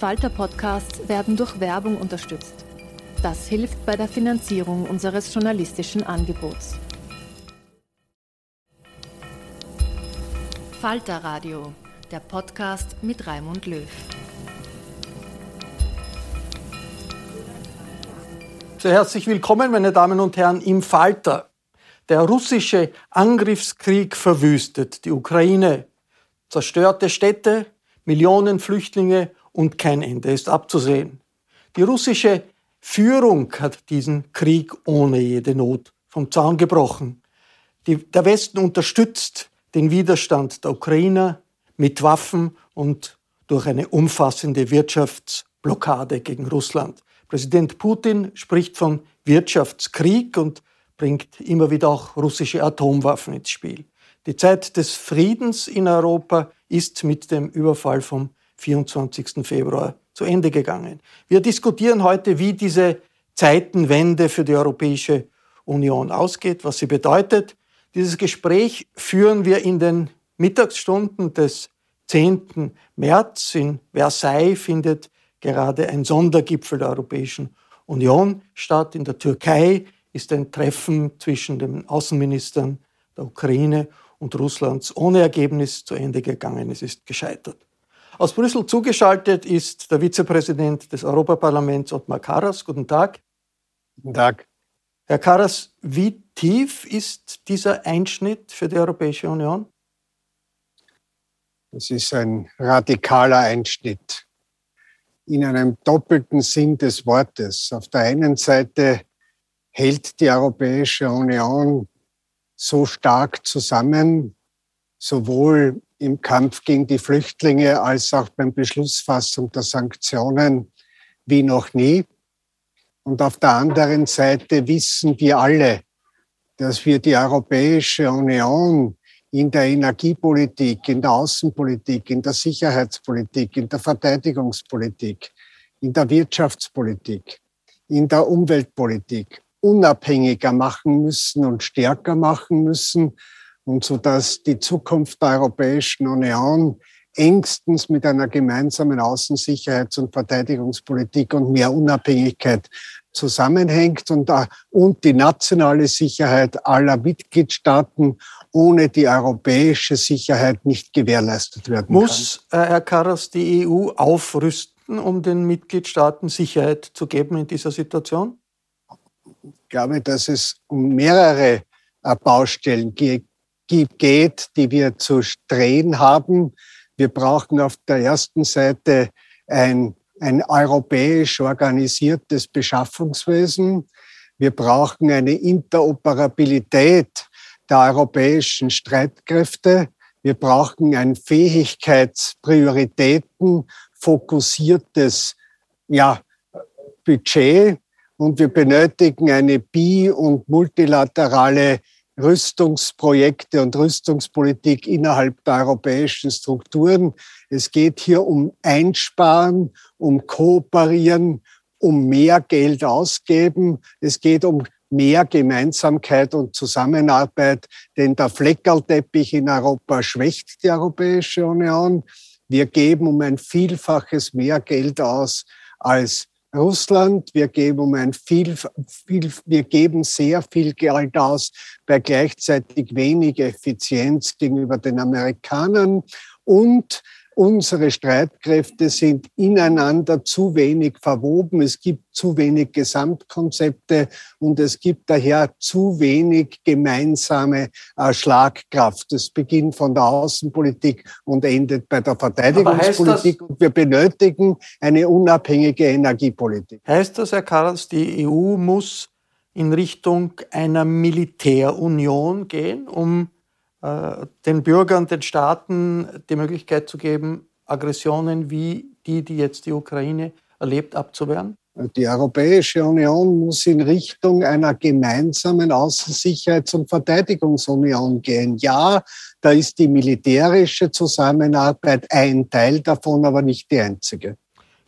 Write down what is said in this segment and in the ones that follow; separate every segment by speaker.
Speaker 1: Falter-Podcasts werden durch Werbung unterstützt. Das hilft bei der Finanzierung unseres journalistischen Angebots. Falter Radio, der Podcast mit Raimund Löw.
Speaker 2: Sehr herzlich willkommen, meine Damen und Herren, im Falter. Der russische Angriffskrieg verwüstet die Ukraine, zerstörte Städte, Millionen Flüchtlinge und kein Ende ist abzusehen. Die russische Führung hat diesen Krieg ohne jede Not vom Zaun gebrochen. Die, der Westen unterstützt den Widerstand der Ukrainer mit Waffen und durch eine umfassende Wirtschaftsblockade gegen Russland. Präsident Putin spricht von Wirtschaftskrieg und bringt immer wieder auch russische Atomwaffen ins Spiel. Die Zeit des Friedens in Europa ist mit dem Überfall vom 24. Februar zu Ende gegangen. Wir diskutieren heute, wie diese Zeitenwende für die Europäische Union ausgeht, was sie bedeutet. Dieses Gespräch führen wir in den Mittagsstunden des 10. März. In Versailles findet gerade ein Sondergipfel der Europäischen Union statt. In der Türkei ist ein Treffen zwischen den Außenministern der Ukraine und Russlands ohne Ergebnis zu Ende gegangen. Es ist gescheitert. Aus Brüssel zugeschaltet ist der Vizepräsident des Europaparlaments Ottmar Karas. Guten Tag.
Speaker 3: Guten Tag.
Speaker 2: Herr Karas, wie tief ist dieser Einschnitt für die Europäische Union?
Speaker 3: Es ist ein radikaler Einschnitt in einem doppelten Sinn des Wortes. Auf der einen Seite hält die Europäische Union so stark zusammen, sowohl im Kampf gegen die Flüchtlinge als auch beim Beschlussfassung der Sanktionen wie noch nie. Und auf der anderen Seite wissen wir alle, dass wir die Europäische Union in der Energiepolitik, in der Außenpolitik, in der Sicherheitspolitik, in der Verteidigungspolitik, in der Wirtschaftspolitik, in der Umweltpolitik unabhängiger machen müssen und stärker machen müssen und so dass die Zukunft der Europäischen Union engstens mit einer gemeinsamen Außensicherheits- und Verteidigungspolitik und mehr Unabhängigkeit zusammenhängt und, äh, und die nationale Sicherheit aller Mitgliedstaaten ohne die europäische Sicherheit nicht gewährleistet werden
Speaker 2: Muss, kann. Muss, äh, Herr Karas, die EU aufrüsten, um den Mitgliedstaaten Sicherheit zu geben in dieser Situation?
Speaker 3: Ich glaube, dass es um mehrere äh, Baustellen geht geht, die wir zu drehen haben. Wir brauchen auf der ersten Seite ein, ein europäisch organisiertes Beschaffungswesen. Wir brauchen eine Interoperabilität der europäischen Streitkräfte. Wir brauchen ein Fähigkeitsprioritäten fokussiertes ja, Budget und wir benötigen eine bi- und multilaterale Rüstungsprojekte und Rüstungspolitik innerhalb der europäischen Strukturen. Es geht hier um Einsparen, um Kooperieren, um mehr Geld ausgeben. Es geht um mehr Gemeinsamkeit und Zusammenarbeit, denn der Fleckerlteppich in Europa schwächt die Europäische Union. Wir geben um ein Vielfaches mehr Geld aus als Russland. Wir geben um ein viel, viel, wir geben sehr viel Geld aus bei gleichzeitig wenig Effizienz gegenüber den Amerikanern und Unsere Streitkräfte sind ineinander zu wenig verwoben. Es gibt zu wenig Gesamtkonzepte und es gibt daher zu wenig gemeinsame äh, Schlagkraft. Das beginnt von der Außenpolitik und endet bei der Verteidigungspolitik. Und wir benötigen eine unabhängige Energiepolitik.
Speaker 2: Heißt das, Herr Karls, die EU muss in Richtung einer Militärunion gehen, um den Bürgern, den Staaten die Möglichkeit zu geben, Aggressionen wie die, die jetzt die Ukraine erlebt, abzuwehren?
Speaker 3: Die Europäische Union muss in Richtung einer gemeinsamen Außensicherheits- und Verteidigungsunion gehen. Ja, da ist die militärische Zusammenarbeit ein Teil davon, aber nicht die einzige.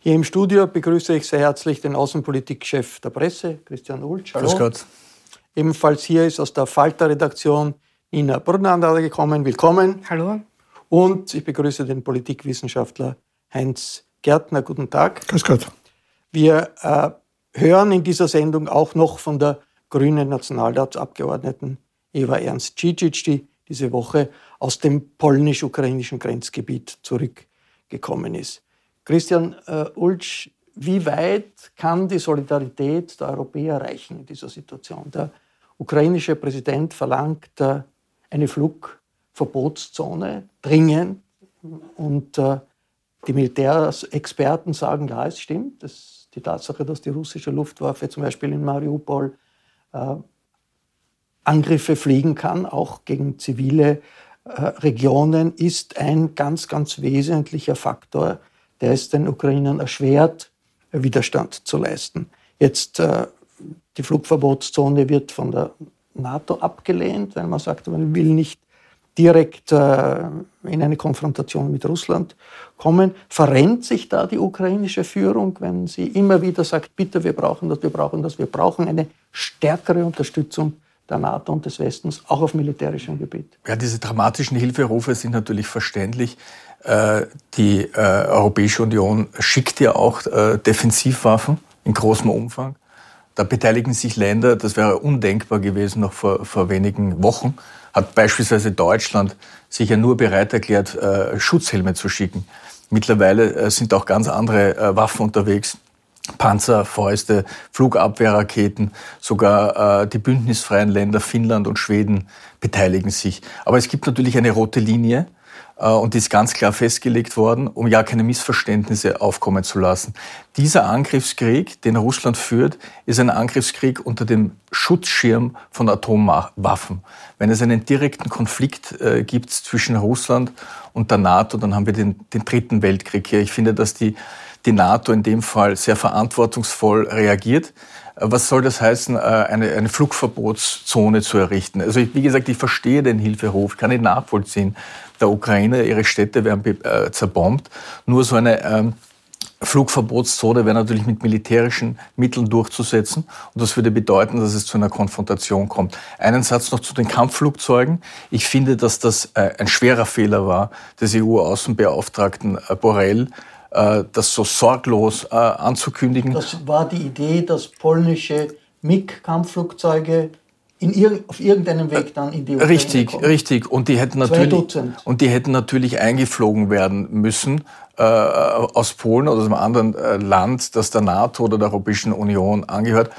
Speaker 2: Hier im Studio begrüße ich sehr herzlich den Außenpolitikchef der Presse, Christian Ulsch.
Speaker 4: Hallo. Grüß Gott.
Speaker 2: Ebenfalls hier ist aus der Falter-Redaktion Ina Brunnander gekommen. Willkommen.
Speaker 5: Hallo.
Speaker 2: Und ich begrüße den Politikwissenschaftler Heinz Gärtner. Guten Tag.
Speaker 4: Grüß Gott.
Speaker 2: Wir äh, hören in dieser Sendung auch noch von der grünen Nationalratsabgeordneten Eva Ernst Cicic, die diese Woche aus dem polnisch-ukrainischen Grenzgebiet zurückgekommen ist. Christian äh, Ulsch, wie weit kann die Solidarität der Europäer reichen in dieser Situation? Der ukrainische Präsident verlangt äh, eine Flugverbotszone dringend. Und äh, die Militärexperten sagen, ja, es stimmt. Das, die Tatsache, dass die russische Luftwaffe zum Beispiel in Mariupol äh, Angriffe fliegen kann, auch gegen zivile äh, Regionen, ist ein ganz, ganz wesentlicher Faktor, der es den Ukrainern erschwert, Widerstand zu leisten. Jetzt äh, die Flugverbotszone wird von der NATO abgelehnt, weil man sagt, man will nicht direkt äh, in eine Konfrontation mit Russland kommen. Verrennt sich da die ukrainische Führung, wenn sie immer wieder sagt, bitte, wir brauchen das, wir brauchen das, wir brauchen eine stärkere Unterstützung der NATO und des Westens, auch auf militärischem Gebiet?
Speaker 4: Ja, diese dramatischen Hilferufe sind natürlich verständlich. Äh, die äh, Europäische Union schickt ja auch Defensivwaffen in großem Umfang. Da beteiligen sich Länder, das wäre undenkbar gewesen noch vor, vor wenigen Wochen, hat beispielsweise Deutschland sich ja nur bereit erklärt, äh, Schutzhelme zu schicken. Mittlerweile äh, sind auch ganz andere äh, Waffen unterwegs. Panzer, Fäuste, Flugabwehrraketen, sogar äh, die bündnisfreien Länder Finnland und Schweden beteiligen sich. Aber es gibt natürlich eine rote Linie, und die ist ganz klar festgelegt worden, um ja keine Missverständnisse aufkommen zu lassen. Dieser Angriffskrieg, den Russland führt, ist ein Angriffskrieg unter dem Schutzschirm von Atomwaffen. Wenn es einen direkten Konflikt äh, gibt zwischen Russland und der NATO, dann haben wir den, den dritten Weltkrieg hier. Ich finde, dass die, die NATO in dem Fall sehr verantwortungsvoll reagiert. Was soll das heißen, äh, eine, eine Flugverbotszone zu errichten? Also ich, wie gesagt, ich verstehe den Hilferuf, kann ich nachvollziehen. Der Ukraine, ihre Städte werden äh, zerbombt. Nur so eine ähm, Flugverbotszone wäre natürlich mit militärischen Mitteln durchzusetzen. Und das würde bedeuten, dass es zu einer Konfrontation kommt. Einen Satz noch zu den Kampfflugzeugen. Ich finde, dass das äh, ein schwerer Fehler war des EU-Außenbeauftragten äh, Borrell, äh, das so sorglos äh, anzukündigen.
Speaker 2: Das war die Idee, dass polnische MiG-Kampfflugzeuge in auf irgendeinem Weg dann in die
Speaker 4: Ukraine Richtig, kommen. richtig. Und die hätten natürlich, und die hätten natürlich eingeflogen werden müssen äh, aus Polen oder aus einem anderen äh, Land, das der NATO oder der Europäischen Union angehört.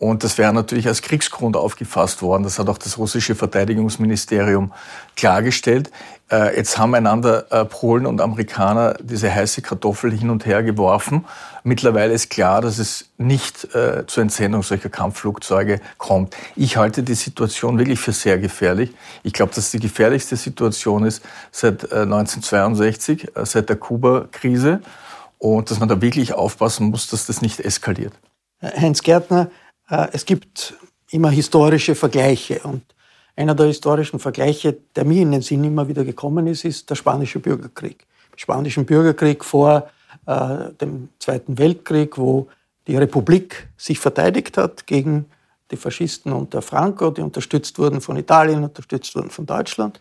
Speaker 4: Und das wäre natürlich als Kriegsgrund aufgefasst worden. Das hat auch das russische Verteidigungsministerium klargestellt. Äh, jetzt haben einander äh, Polen und Amerikaner diese heiße Kartoffel hin und her geworfen. Mittlerweile ist klar, dass es nicht äh, zur Entsendung solcher Kampfflugzeuge kommt. Ich halte die Situation wirklich für sehr gefährlich. Ich glaube, dass die gefährlichste Situation ist seit 1962, seit der Kuba-Krise. Und dass man da wirklich aufpassen muss, dass das nicht eskaliert.
Speaker 2: Heinz Gärtner, es gibt immer historische Vergleiche und einer der historischen Vergleiche, der mir in den Sinn immer wieder gekommen ist, ist der spanische Bürgerkrieg. Im spanischen Bürgerkrieg vor äh, dem Zweiten Weltkrieg, wo die Republik sich verteidigt hat gegen die Faschisten unter Franco, die unterstützt wurden von Italien, unterstützt wurden von Deutschland.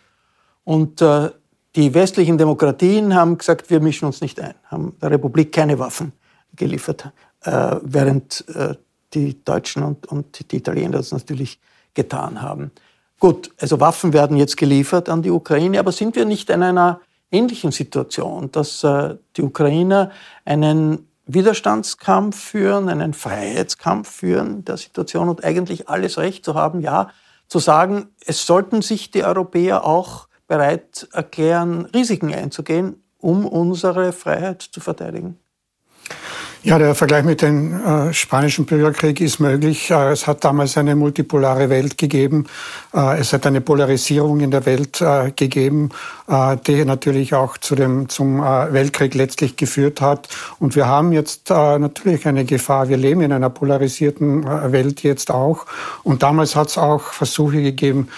Speaker 2: Und äh, die westlichen Demokratien haben gesagt, wir mischen uns nicht ein, haben der Republik keine Waffen geliefert. äh, während äh, die Deutschen und, und die Italiener das natürlich getan haben. Gut, also Waffen werden jetzt geliefert an die Ukraine, aber sind wir nicht in einer ähnlichen Situation, dass äh, die Ukrainer einen Widerstandskampf führen, einen Freiheitskampf führen der Situation und eigentlich alles Recht zu haben, ja, zu sagen, es sollten sich die Europäer auch bereit erklären, Risiken einzugehen, um unsere Freiheit zu verteidigen.
Speaker 6: Ja, der Vergleich mit dem äh, spanischen Bürgerkrieg ist möglich. Äh, es hat damals eine multipolare Welt gegeben. Äh, es hat eine Polarisierung in der Welt äh, gegeben, äh, die natürlich auch zu dem, zum äh, Weltkrieg letztlich geführt hat. Und wir haben jetzt natürlich eine Gefahr. Wir leben in einer polarisierten Welt jetzt auch. Und damals hat es auch Versuche gegeben,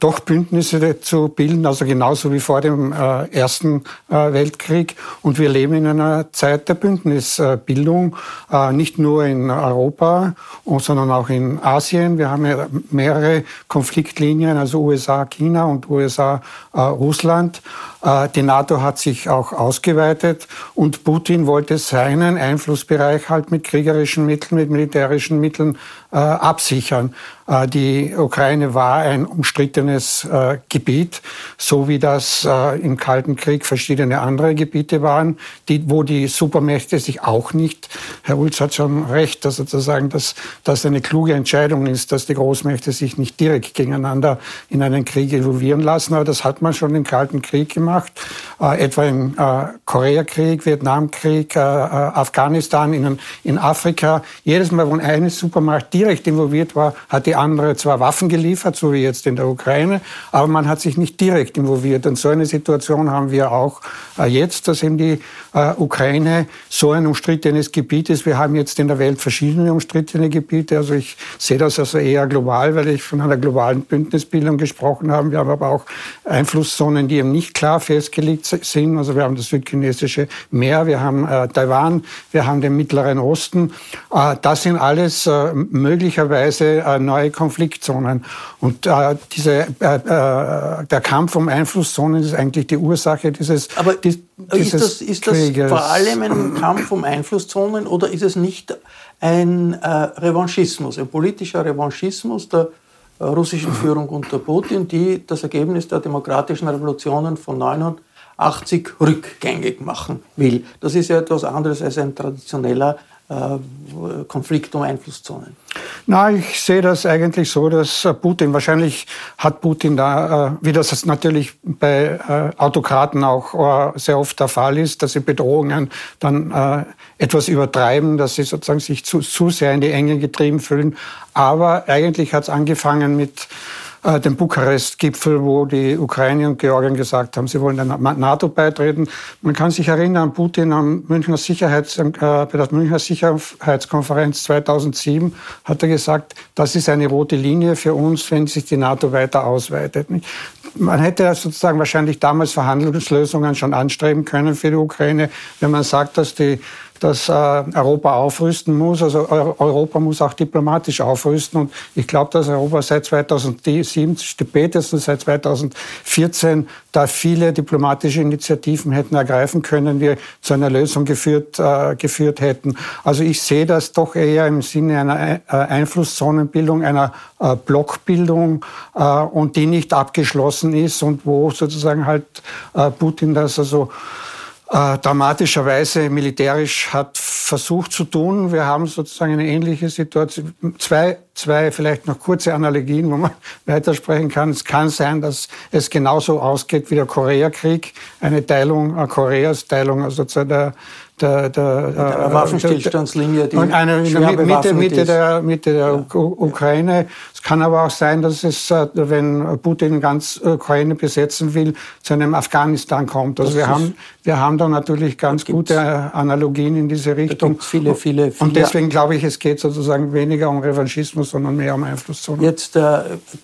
Speaker 6: doch Bündnisse zu bilden, also genauso wie vor dem Ersten Weltkrieg. Und wir leben in einer Zeit der Bündnisbildung. Bildung, äh, nicht nur in Europa, sondern auch in Asien. Wir haben ja mehrere Konfliktlinien, also USA, China und USA, äh, Russland. Äh, die NATO hat sich auch ausgeweitet und Putin wollte seinen Einflussbereich halt mit kriegerischen Mitteln, mit militärischen Mitteln äh, absichern. Äh, die Ukraine war ein umstrittenes Gebiet, so wie das im Kalten Krieg verschiedene andere Gebiete waren, die, wo die Supermächte sich auch nicht, Herr Ulz hat schon recht, dass sozusagen das, das eine kluge Entscheidung ist, dass die Großmächte sich nicht direkt gegeneinander in einen Krieg involvieren lassen, aber das hat man schon im Kalten Krieg gemacht, äh, etwa im äh, Koreakrieg, Vietnamkrieg, äh, Afghanistan, in, in Afrika. Jedes Mal, wo eine Supermacht direkt direkt involviert war, hat die andere zwar Waffen geliefert, so wie jetzt in der Ukraine, aber man hat sich nicht direkt involviert. Und so eine Situation haben wir auch äh, jetzt, dass eben die äh, Ukraine so ein umstrittenes Gebiet ist. Wir haben jetzt in der Welt verschiedene umstrittene Gebiete. Also ich sehe das also eher global, weil ich von einer globalen Bündnisbildung gesprochen habe. Wir haben aber auch Einflusszonen, die eben nicht klar festgelegt sind. Also wir haben das südchinesische Meer, wir haben äh, Taiwan, wir haben den Mittleren Osten. Äh, das sind alles äh, möglicherweise äh, neue Konfliktzonen. Und äh, diese, äh, der Kampf um Einflusszonen ist eigentlich die Ursache dieses.
Speaker 2: Aber die, ist, das, ist das vor allem ein Kampf um Einflusszonen oder ist es nicht ein Revanchismus, ein politischer Revanchismus der russischen Führung unter Putin, die das Ergebnis der demokratischen Revolutionen von 89 rückgängig machen will? Das ist ja etwas anderes als ein traditioneller Konflikt um Einflusszonen?
Speaker 6: Na, ich sehe das eigentlich so, dass äh, Putin, wahrscheinlich hat Putin da, äh, wie das natürlich bei Autokraten auch sehr oft der Fall ist, dass sie Bedrohungen dann etwas übertreiben, dass sie sozusagen sich zu, zu sehr in die Enge getrieben fühlen. Aber eigentlich hat es angefangen mit äh, den Bukarest-Gipfel, wo die Ukraine und Georgien gesagt haben, sie wollen der NATO beitreten. Man kann sich erinnern, Putin am Münchner Sicherheits, äh, bei der Münchner Sicherheitskonferenz 2007 hat er gesagt, das ist eine rote Linie für uns, wenn sich die NATO weiter ausweitet. Man hätte sozusagen wahrscheinlich damals Verhandlungslösungen schon anstreben können für die Ukraine, wenn man sagt, dass die dass äh, Europa aufrüsten muss. Also Europa muss auch diplomatisch aufrüsten. Und ich glaube, dass Europa seit 2007, spätestens seit 2014, da viele diplomatische Initiativen hätten ergreifen können, die zu einer Lösung geführt, äh, geführt hätten. Also ich sehe das doch eher im Sinne einer äh, Einflusszonenbildung, einer äh, Blockbildung äh, und die nicht abgeschlossen ist und wo sozusagen halt äh, Putin das also äh, dramatischerweise militärisch hat versucht zu tun. Wir haben sozusagen eine ähnliche Situation. Zwei, zwei vielleicht noch kurze Analogien, wo man weitersprechen kann. Es kann sein, dass es genauso ausgeht wie der Koreakrieg, eine Teilung äh, Koreas, Teilung also der der, der, der Waffenstillstandslinie, die eine in der Mitte, Mitte der, Mitte der ja. Ukraine. Es kann aber auch sein, dass es, äh, wenn Putin ganz Ukraine besetzen will, zu einem Afghanistan kommt. Also wir haben, wir haben da natürlich ganz gute Analogien in diese Richtung.
Speaker 2: Viele, viele, viele.
Speaker 6: Und deswegen glaube ich, es geht sozusagen weniger um Revanchismus, sondern mehr um Einflusszone.
Speaker 2: Jetzt, äh,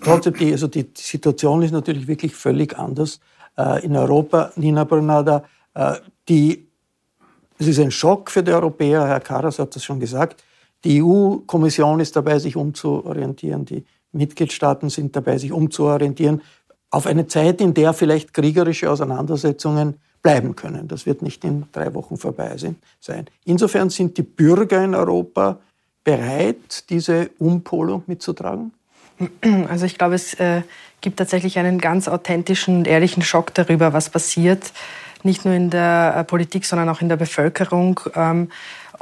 Speaker 2: trotzdem, die, also die Situation ist natürlich wirklich völlig anders äh, in Europa. Nina Bernada, äh, die es ist ein Schock für die Europäer, Herr Karas hat das schon gesagt. Die EU-Kommission ist dabei, sich umzuorientieren. Die Mitgliedstaaten sind dabei, sich umzuorientieren auf eine Zeit, in der vielleicht kriegerische Auseinandersetzungen bleiben können. Das wird nicht in drei Wochen vorbei sein. Insofern sind die Bürger in Europa bereit, diese Umpolung mitzutragen?
Speaker 5: Also ich glaube, es äh, gibt tatsächlich einen ganz authentischen ehrlichen Schock darüber, was passiert, nicht nur in der äh, Politik, sondern auch in der Bevölkerung. Ähm,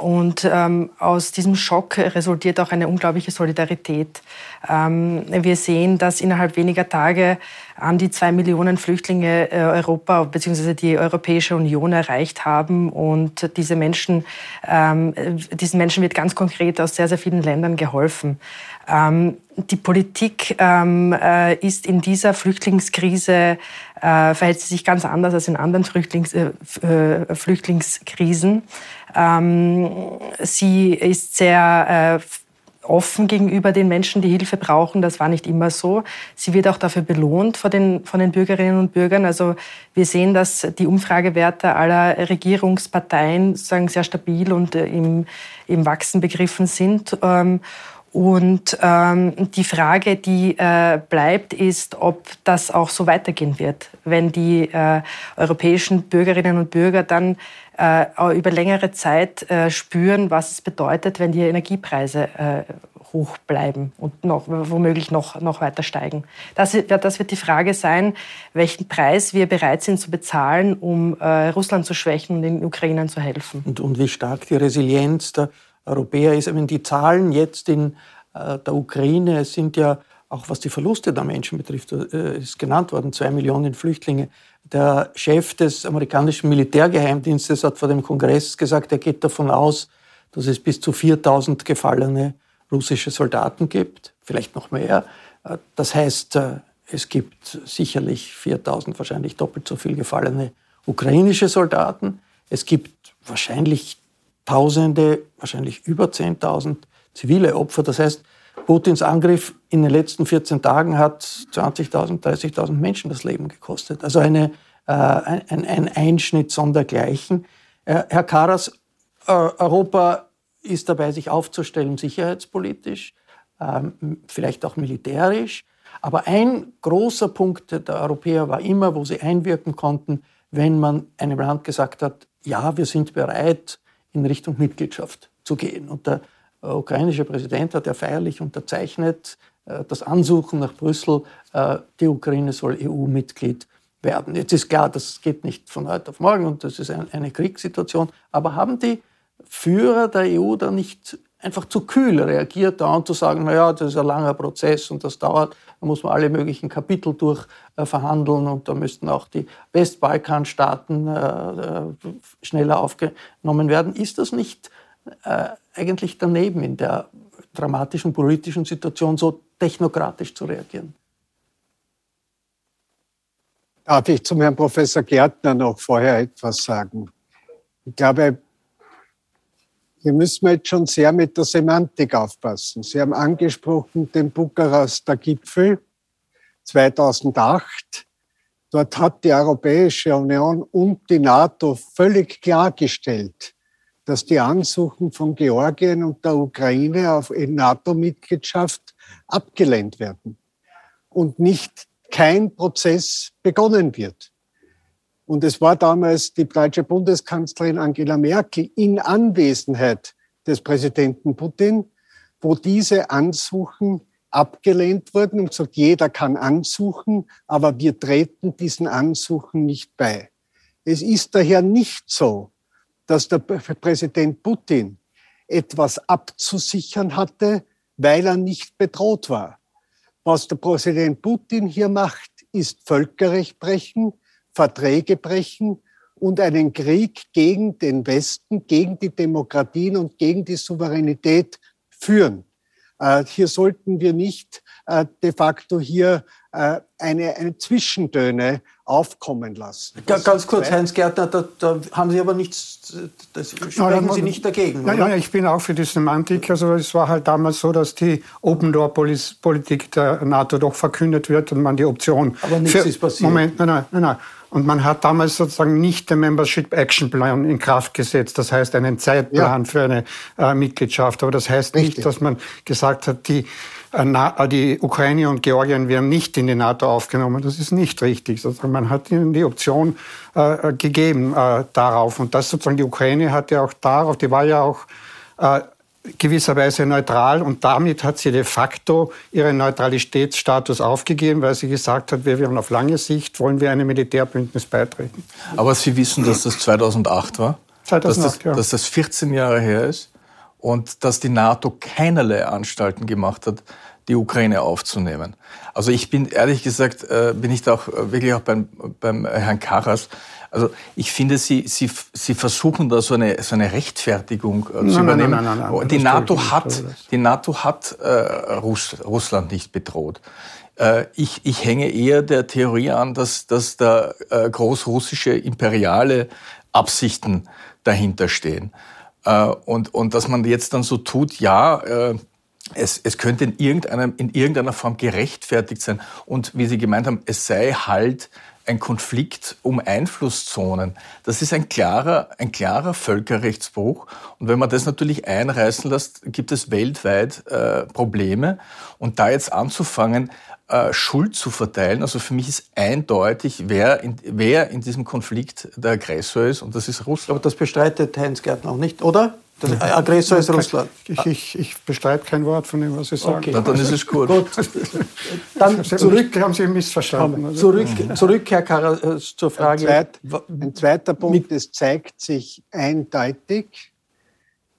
Speaker 5: und ähm, aus diesem Schock resultiert auch eine unglaubliche Solidarität. Ähm, wir sehen, dass innerhalb weniger Tage an die zwei Millionen Flüchtlinge äh, Europa bzw. die Europäische Union erreicht haben. Und diese Menschen, ähm, diesen Menschen wird ganz konkret aus sehr, sehr vielen Ländern geholfen. Ähm, die Politik ähm, äh, ist in dieser Flüchtlingskrise, äh, verhält sie sich ganz anders als in anderen Flüchtlings, äh, äh Flüchtlingskrisen. Ähm, sie ist sehr äh, offen gegenüber den Menschen, die Hilfe brauchen. Das war nicht immer so. Sie wird auch dafür belohnt von den, von den Bürgerinnen und Bürgern. Also wir sehen, dass die Umfragewerte aller Regierungsparteien sagen, sehr stabil und äh, im, im Wachsen begriffen sind. Ähm, und ähm, die Frage, die äh, bleibt, ist, ob das auch so weitergehen wird, wenn die äh, europäischen Bürgerinnen und Bürger dann äh, über längere Zeit äh, spüren, was es bedeutet, wenn die Energiepreise äh, hoch bleiben und noch, womöglich noch, noch weiter steigen. Das, das wird die Frage sein, welchen Preis wir bereit sind zu bezahlen, um äh, Russland zu schwächen und den Ukrainern zu helfen.
Speaker 2: Und, und wie stark die Resilienz der Europäer ist. Wenn die Zahlen jetzt in äh, der Ukraine, sind ja auch was die Verluste der Menschen betrifft, äh, ist genannt worden, zwei Millionen Flüchtlinge. Der Chef des amerikanischen Militärgeheimdienstes hat vor dem Kongress gesagt, er geht davon aus, dass es bis zu 4000 gefallene russische Soldaten gibt, vielleicht noch mehr. Äh, das heißt, es gibt sicherlich 4000, wahrscheinlich doppelt so viel gefallene ukrainische Soldaten. Es gibt wahrscheinlich Tausende, wahrscheinlich über 10.000 zivile Opfer. Das heißt, Putins Angriff in den letzten 14 Tagen hat 20.000, 30.000 Menschen das Leben gekostet. Also eine, äh, ein, ein, Einschnitt sondergleichen. Äh, Herr Karas, äh, Europa ist dabei, sich aufzustellen, sicherheitspolitisch, ähm, vielleicht auch militärisch. Aber ein großer Punkt der Europäer war immer, wo sie einwirken konnten, wenn man einem Land gesagt hat, ja, wir sind bereit, in Richtung Mitgliedschaft zu gehen. Und der ukrainische Präsident hat ja feierlich unterzeichnet äh, das Ansuchen nach Brüssel, äh, die Ukraine soll EU-Mitglied werden. Jetzt ist klar, das geht nicht von heute auf morgen und das ist eine Kriegssituation. Aber haben die Führer der EU da nicht einfach zu kühl reagiert, da und zu sagen, naja, das ist ein langer Prozess und das dauert, da muss man alle möglichen Kapitel durch äh, und da müssten auch die Westbalkanstaaten äh, schneller aufgenommen werden. Ist das nicht äh, eigentlich daneben in der dramatischen politischen Situation so technokratisch zu reagieren.
Speaker 3: Darf ich zum Herrn Professor Gärtner noch vorher etwas sagen? Ich glaube, hier müssen wir jetzt schon sehr mit der Semantik aufpassen. Sie haben angesprochen den Bukarester Gipfel 2008. Dort hat die Europäische Union und die NATO völlig klargestellt, dass die Ansuchen von Georgien und der Ukraine auf NATO-Mitgliedschaft abgelehnt werden und nicht kein Prozess begonnen wird. Und es war damals die deutsche Bundeskanzlerin Angela Merkel in Anwesenheit des Präsidenten Putin, wo diese Ansuchen abgelehnt wurden und gesagt, jeder kann ansuchen, aber wir treten diesen Ansuchen nicht bei. Es ist daher nicht so, dass der Präsident Putin etwas abzusichern hatte, weil er nicht bedroht war. Was der Präsident Putin hier macht, ist Völkerrecht brechen, Verträge brechen und einen Krieg gegen den Westen, gegen die Demokratien und gegen die Souveränität führen. Äh, hier sollten wir nicht äh, de facto hier eine, eine Zwischentöne aufkommen lassen.
Speaker 2: Das Ganz kurz, Heinz Gärtner, da, da, haben Sie aber nichts, das sprechen ja, Sie nicht dagegen.
Speaker 6: Ja, ja, ich bin auch für die Semantik. Also es war halt damals so, dass die Open Door Politik der NATO doch verkündet wird und man die Option.
Speaker 2: Aber nichts für, ist passiert.
Speaker 6: Moment, nein, nein, nein, nein. Und man hat damals sozusagen nicht den Membership Action Plan in Kraft gesetzt. Das heißt einen Zeitplan ja. für eine äh, Mitgliedschaft. Aber das heißt Richtig. nicht, dass man gesagt hat, die äh, die Ukraine und Georgien werden nicht in die NATO aufgenommen. Das ist nicht richtig. Man hat ihnen die Option äh, gegeben äh, darauf. Und das sozusagen die Ukraine hat ja auch darauf, die war ja auch äh, gewisserweise neutral und damit hat sie de facto ihren Neutralitätsstatus aufgegeben, weil sie gesagt hat, wir werden auf lange Sicht, wollen wir einem Militärbündnis beitreten.
Speaker 4: Aber Sie wissen, dass das 2008 war?
Speaker 6: 2008,
Speaker 4: dass das,
Speaker 6: ja.
Speaker 4: dass das 14 Jahre her ist und dass die NATO keinerlei Anstalten gemacht hat, die Ukraine aufzunehmen. Also ich bin ehrlich gesagt, äh, bin ich da auch äh, wirklich auch beim, beim Herrn Karas. Also ich finde, Sie, Sie, Sie versuchen da so eine, so eine Rechtfertigung äh, zu
Speaker 6: Nein, nein,
Speaker 4: übernehmen.
Speaker 6: nein, nein, nein, nein,
Speaker 4: die, NATO
Speaker 6: nicht,
Speaker 4: hat, die NATO hat äh, Russ, Russland nicht bedroht. Äh, ich, ich hänge eher der Theorie an, dass, dass da äh, großrussische imperiale Absichten dahinter stehen. Äh, und, und dass man jetzt dann so tut, ja, äh, es, es könnte in, irgendeiner, in irgendeiner Form gerechtfertigt sein. Und wie Sie gemeint haben, es sei halt ein Konflikt um Einflusszonen. Das ist ein klarer, ein klarer Völkerrechtsbruch. Und wenn man das natürlich einreißen lässt, gibt es weltweit äh, Probleme. Und da jetzt anzufangen, äh, Schuld zu verteilen, also für mich ist eindeutig, wer in, wer in diesem Konflikt der Aggressor ist. Und das ist Russland.
Speaker 2: Aber das bestreitet Heinz Gärtner auch nicht, oder? Der Aggressor ist Russland.
Speaker 6: Ich, ich, ich bestreite kein Wort von dem, was Sie sagen.
Speaker 2: Okay.
Speaker 4: Na, dann ist es gut.
Speaker 2: Gut. Dann zurück,
Speaker 6: haben Sie missverstanden.
Speaker 2: Zurück, zurück Herr Karas, äh, zur Frage.
Speaker 3: Ein, zweit, ein zweiter Punkt, es zeigt sich eindeutig,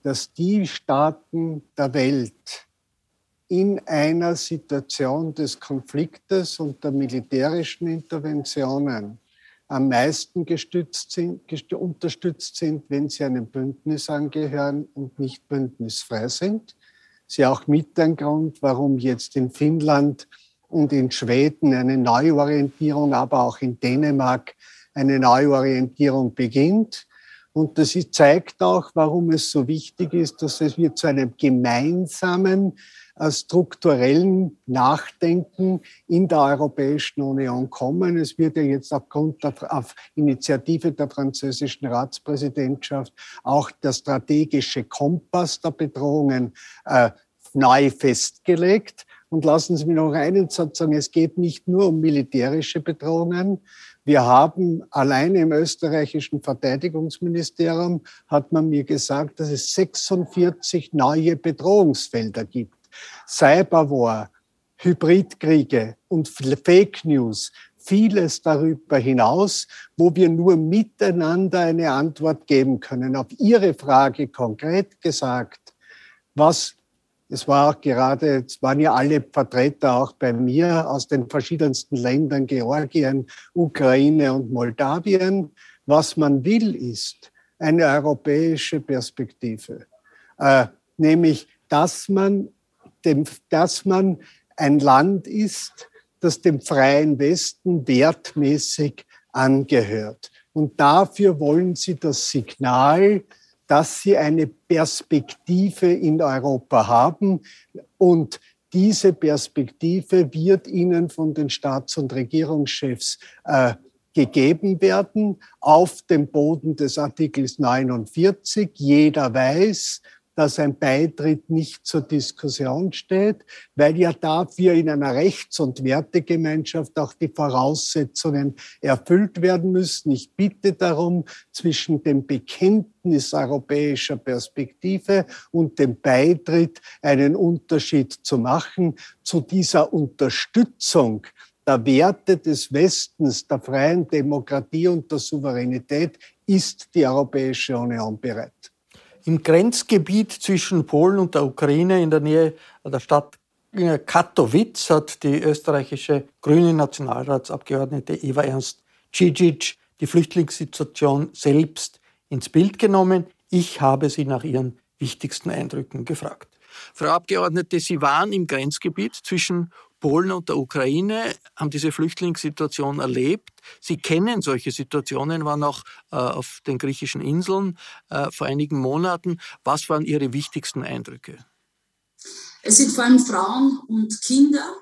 Speaker 3: dass die Staaten der Welt in einer Situation des Konfliktes und der militärischen Interventionen am meisten gestützt sind, gest unterstützt sind, wenn sie einem Bündnis angehören und nicht bündnisfrei sind. Ist ja auch mit ein Grund, warum jetzt in Finnland und in Schweden eine Neuorientierung, aber auch in Dänemark eine Neuorientierung beginnt. Und das zeigt auch, warum es so wichtig ist, dass es wir zu einem gemeinsamen strukturellen Nachdenken in der Europäischen Union kommen. Es wird ja jetzt aufgrund der auf Initiative der französischen Ratspräsidentschaft auch der strategische Kompass der Bedrohungen äh, neu festgelegt. Und lassen Sie mich noch einen Satz sagen, es geht nicht nur um militärische Bedrohungen. Wir haben alleine im österreichischen Verteidigungsministerium, hat man mir gesagt, dass es 46 neue Bedrohungsfelder gibt. Cyberwar, Hybridkriege und Fake News, vieles darüber hinaus, wo wir nur miteinander eine Antwort geben können. Auf Ihre Frage konkret gesagt, was es war auch gerade, es waren ja alle Vertreter auch bei mir aus den verschiedensten Ländern, Georgien, Ukraine und Moldawien. Was man will, ist eine europäische Perspektive, äh, nämlich, dass man, dem, dass man ein Land ist, das dem freien Westen wertmäßig angehört. Und dafür wollen sie das Signal, dass sie eine Perspektive in Europa haben und diese Perspektive wird ihnen von den Staats- und Regierungschefs äh, gegeben werden auf dem Boden des Artikels 49. Jeder weiß, dass ein Beitritt nicht zur Diskussion steht, weil ja dafür in einer Rechts- und Wertegemeinschaft auch die Voraussetzungen erfüllt werden müssen. Ich bitte darum, zwischen dem Bekenntnis europäischer Perspektive und dem Beitritt einen Unterschied zu machen. Zu dieser Unterstützung der Werte des Westens, der freien Demokratie und der Souveränität ist die Europäische Union bereit.
Speaker 2: Im Grenzgebiet zwischen Polen und der Ukraine in der Nähe der Stadt Katowice hat die österreichische grüne Nationalratsabgeordnete Eva Ernst Cicic die Flüchtlingssituation selbst ins Bild genommen. Ich habe sie nach ihren wichtigsten Eindrücken gefragt. Frau Abgeordnete, Sie waren im Grenzgebiet zwischen Polen und der Ukraine, haben diese Flüchtlingssituation erlebt. Sie kennen solche Situationen, waren auch äh, auf den griechischen Inseln äh, vor einigen Monaten. Was waren Ihre wichtigsten Eindrücke?
Speaker 7: Es sind vor allem Frauen und Kinder,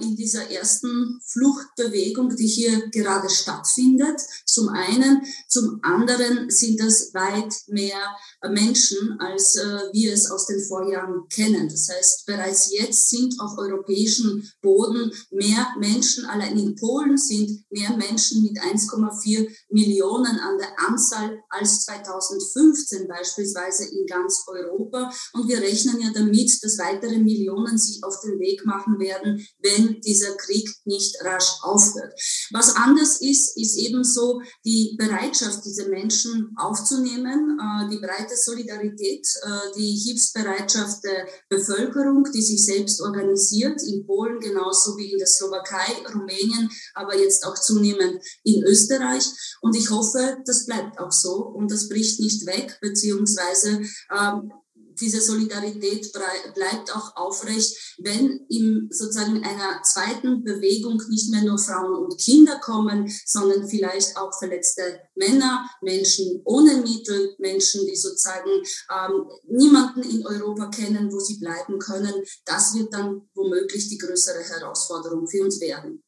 Speaker 7: in dieser ersten Fluchtbewegung, die hier gerade stattfindet. Zum einen, zum anderen sind das weit mehr Menschen, als äh, wir es aus den Vorjahren kennen. Das heißt, bereits jetzt sind auf europäischem Boden mehr Menschen, allein in Polen sind mehr Menschen mit 1,4 Millionen an der Anzahl als 2015 beispielsweise in ganz Europa. Und wir rechnen ja damit, dass weitere Millionen sich auf den Weg machen werden, wenn dieser Krieg nicht rasch aufhört. Was anders ist, ist ebenso die Bereitschaft, diese Menschen aufzunehmen, äh, die breite Solidarität, äh, die Hilfsbereitschaft der Bevölkerung, die sich selbst organisiert, in Polen genauso wie in der Slowakei, Rumänien, aber jetzt auch zunehmend in Österreich. Und ich hoffe, das bleibt auch so und das bricht nicht weg, beziehungsweise ähm, diese Solidarität bleibt auch aufrecht, wenn in sozusagen einer zweiten Bewegung nicht mehr nur Frauen und Kinder kommen, sondern vielleicht auch verletzte Männer, Menschen ohne Mittel, Menschen, die sozusagen ähm, niemanden in Europa kennen, wo sie bleiben können. Das wird dann womöglich die größere Herausforderung für uns werden.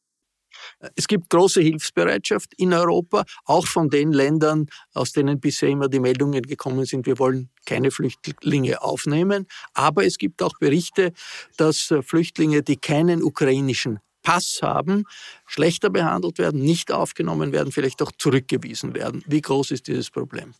Speaker 2: Es gibt große Hilfsbereitschaft in Europa, auch von den Ländern, aus denen bisher immer die Meldungen gekommen sind, wir wollen keine Flüchtlinge aufnehmen. Aber es gibt auch Berichte, dass äh, Flüchtlinge, die keinen ukrainischen Pass haben, schlechter behandelt werden, nicht aufgenommen werden, vielleicht auch zurückgewiesen werden. Wie groß ist dieses Problem?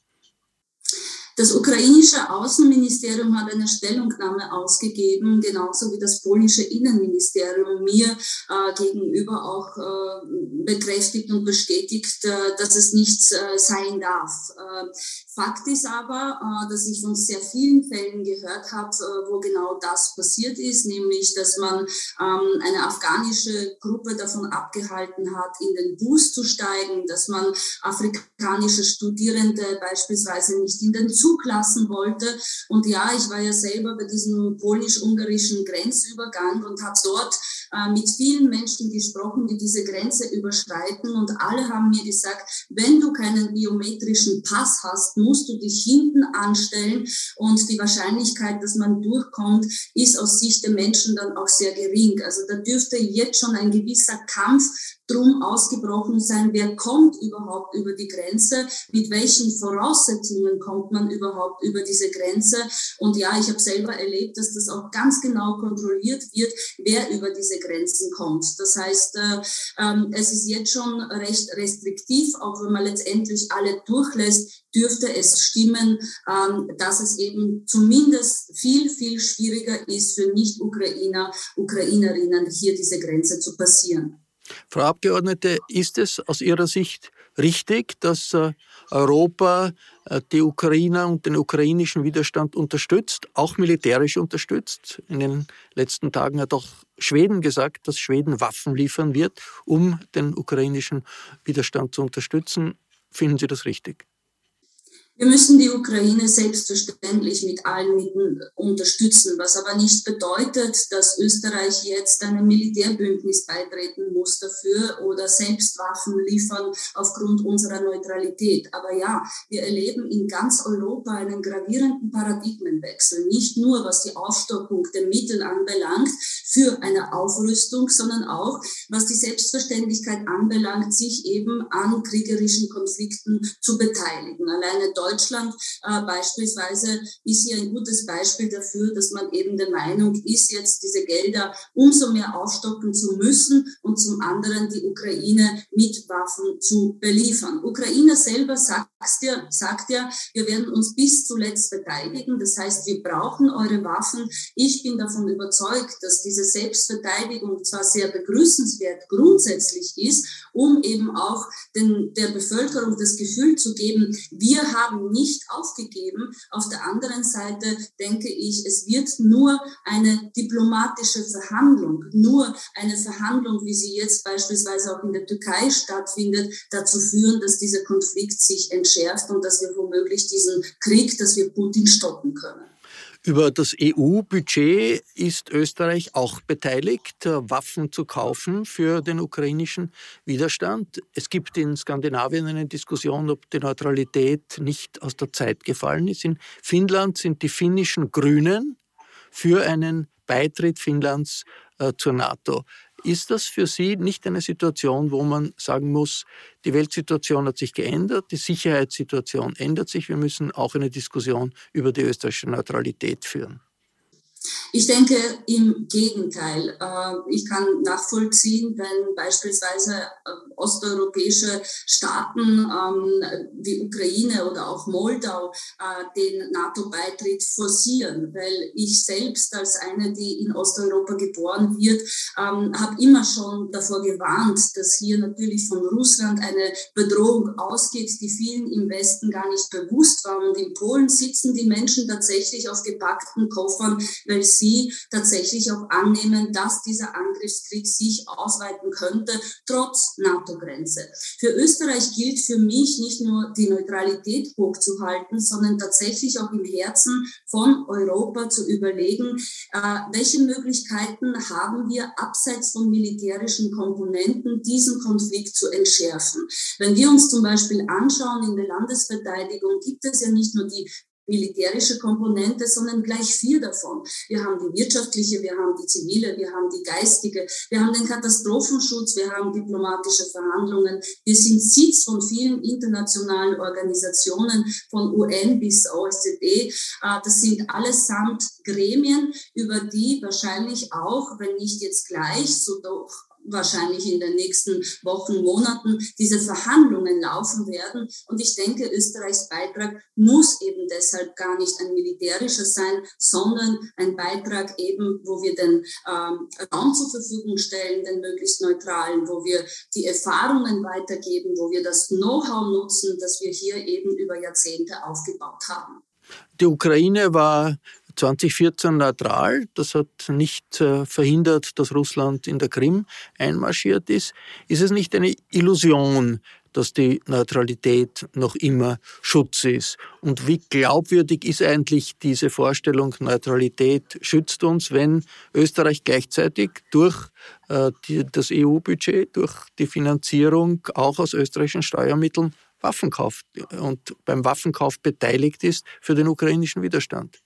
Speaker 7: Das ukrainische Außenministerium hat eine Stellungnahme ausgegeben, genauso wie das polnische Innenministerium mir äh, gegenüber auch äh, bekräftigt und bestätigt, äh, dass es nichts äh, sein darf. Fakt ist aber, äh, dass ich von sehr vielen Fällen gehört habe, äh, wo genau das passiert ist, nämlich, dass man ähm, eine afghanische Gruppe davon abgehalten hat, in den Bus zu steigen, dass man afrikanische Studierende beispielsweise nicht in den Zug lassen wollte. Und ja, ich war ja selber bei diesem polnisch-ungarischen Grenzübergang und habe dort mit vielen Menschen gesprochen, die diese Grenze überschreiten. Und alle haben mir gesagt, wenn du keinen biometrischen Pass hast, musst du dich hinten anstellen. Und die Wahrscheinlichkeit, dass man durchkommt, ist aus Sicht der Menschen dann auch sehr gering. Also da dürfte jetzt schon ein gewisser Kampf drum ausgebrochen sein, wer kommt überhaupt über die Grenze, mit welchen Voraussetzungen kommt man überhaupt über diese Grenze. Und ja, ich habe selber erlebt, dass das auch ganz genau kontrolliert wird, wer über diese Grenzen kommt. Das heißt, äh, äh, es ist jetzt schon recht restriktiv, auch wenn man letztendlich alle durchlässt, dürfte es stimmen, ähm, dass es eben zumindest viel, viel schwieriger ist für Nicht-Ukrainer, Ukrainerinnen, hier diese Grenze zu passieren.
Speaker 2: Frau Abgeordnete, ist es aus Ihrer Sicht richtig, dass äh, Europa äh, die Ukrainer und den ukrainischen Widerstand unterstützt, auch militärisch unterstützt? In den letzten Tagen hat auch Schweden gesagt, dass Schweden Waffen liefern wird, um den ukrainischen Widerstand zu unterstützen. Finden Sie das richtig?
Speaker 7: Wir müssen die Ukraine selbstverständlich mit allen Mitteln unterstützen, was aber nicht bedeutet, dass Österreich jetzt einem Militärbündnis beitreten muss dafür oder selbst Waffen liefern aufgrund unserer Neutralität. Aber ja, wir erleben in ganz Europa einen gravierenden Paradigmenwechsel, nicht nur was die Aufstockung der Mittel anbelangt für eine Aufrüstung, sondern auch was die Selbstverständlichkeit anbelangt, sich eben an kriegerischen Konflikten zu beteiligen. Alleine äh, beispielsweise ist hier ein gutes Beispiel dafür, dass man eben der Meinung ist, jetzt diese Gelder umso mehr aufstocken zu müssen und zum anderen die Ukraine mit Waffen zu beliefern. Ukraine selber sagt ja, sagt ja, wir werden uns bis zuletzt verteidigen. Das heißt, wir brauchen eure Waffen. Ich bin davon überzeugt, dass diese Selbstverteidigung zwar sehr begrüßenswert grundsätzlich ist, um eben auch den, der Bevölkerung das Gefühl zu geben, wir haben nicht aufgegeben. Auf der anderen Seite denke ich, es wird nur eine diplomatische Verhandlung, nur eine Verhandlung, wie sie jetzt beispielsweise auch in der Türkei stattfindet, dazu führen, dass dieser Konflikt sich entschärft und dass wir womöglich diesen Krieg, dass wir Putin stoppen können.
Speaker 2: Über das EU-Budget ist Österreich auch beteiligt, äh, Waffen zu kaufen für den ukrainischen Widerstand. Es gibt in Skandinavien eine Diskussion, ob die Neutralität nicht aus der Zeit gefallen ist. In Finnland sind die finnischen Grünen für einen Beitritt Finnlands äh, zur NATO. Ist das für Sie nicht eine Situation, wo man sagen muss, die Weltsituation hat sich geändert, die Sicherheitssituation ändert sich, wir müssen auch eine Diskussion über die österreichische Neutralität führen?
Speaker 7: Ich denke im Gegenteil. Äh, ich kann nachvollziehen, wenn beispielsweise äh, osteuropäische Staaten ähm, wie Ukraine oder auch Moldau äh, den NATO-Beitritt forcieren, weil ich selbst als eine, die in Osteuropa geboren wird, ähm, habe immer schon davor gewarnt, dass hier natürlich von Russland eine Bedrohung ausgeht, die vielen im Westen gar nicht bewusst war. Und in Polen sitzen die Menschen tatsächlich auf gepackten Koffern, weil sie tatsächlich auch annehmen, dass dieser Angriffskrieg sich ausweiten könnte, trotz NATO-Grenze. Für Österreich gilt für mich nicht nur die Neutralität hochzuhalten, sondern tatsächlich auch im Herzen von Europa zu überlegen, äh, welche Möglichkeiten haben wir abseits von militärischen Komponenten, diesen Konflikt zu entschärfen. Wenn wir uns zum Beispiel anschauen, in der Landesverteidigung gibt es ja nicht nur die militärische Komponente, sondern gleich vier davon. Wir haben die wirtschaftliche, wir haben die zivile, wir haben die geistige, wir haben den Katastrophenschutz, wir haben diplomatische Verhandlungen. Wir sind Sitz von vielen internationalen Organisationen, von UN bis OSZE. Äh, das sind allesamt Gremien, über die wahrscheinlich auch, wenn nicht jetzt gleich, so doch wahrscheinlich in den nächsten Wochen, Monaten diese Verhandlungen laufen werden. Und ich denke, Österreichs Beitrag muss eben deshalb gar nicht ein militärischer sein, sondern ein Beitrag eben, wo wir den ähm, Raum zur Verfügung stellen, den möglichst neutralen, wo wir die Erfahrungen weitergeben, wo wir das Know-how nutzen, das wir hier eben über Jahrzehnte aufgebaut haben.
Speaker 2: Die Ukraine war 2014 neutral. Das hat nicht äh, verhindert, dass Russland in der Krim einmarschiert ist. Ist es nicht eine Illusion, dass die Neutralität noch immer Schutz ist? Und wie glaubwürdig ist eigentlich diese Vorstellung, Neutralität schützt uns, wenn Österreich gleichzeitig durch äh, das EU-Budget, durch die Finanzierung auch aus österreichischen Steuermitteln Waffen kauft und beim Waffenkauf beteiligt ist für den ukrainischen Widerstand?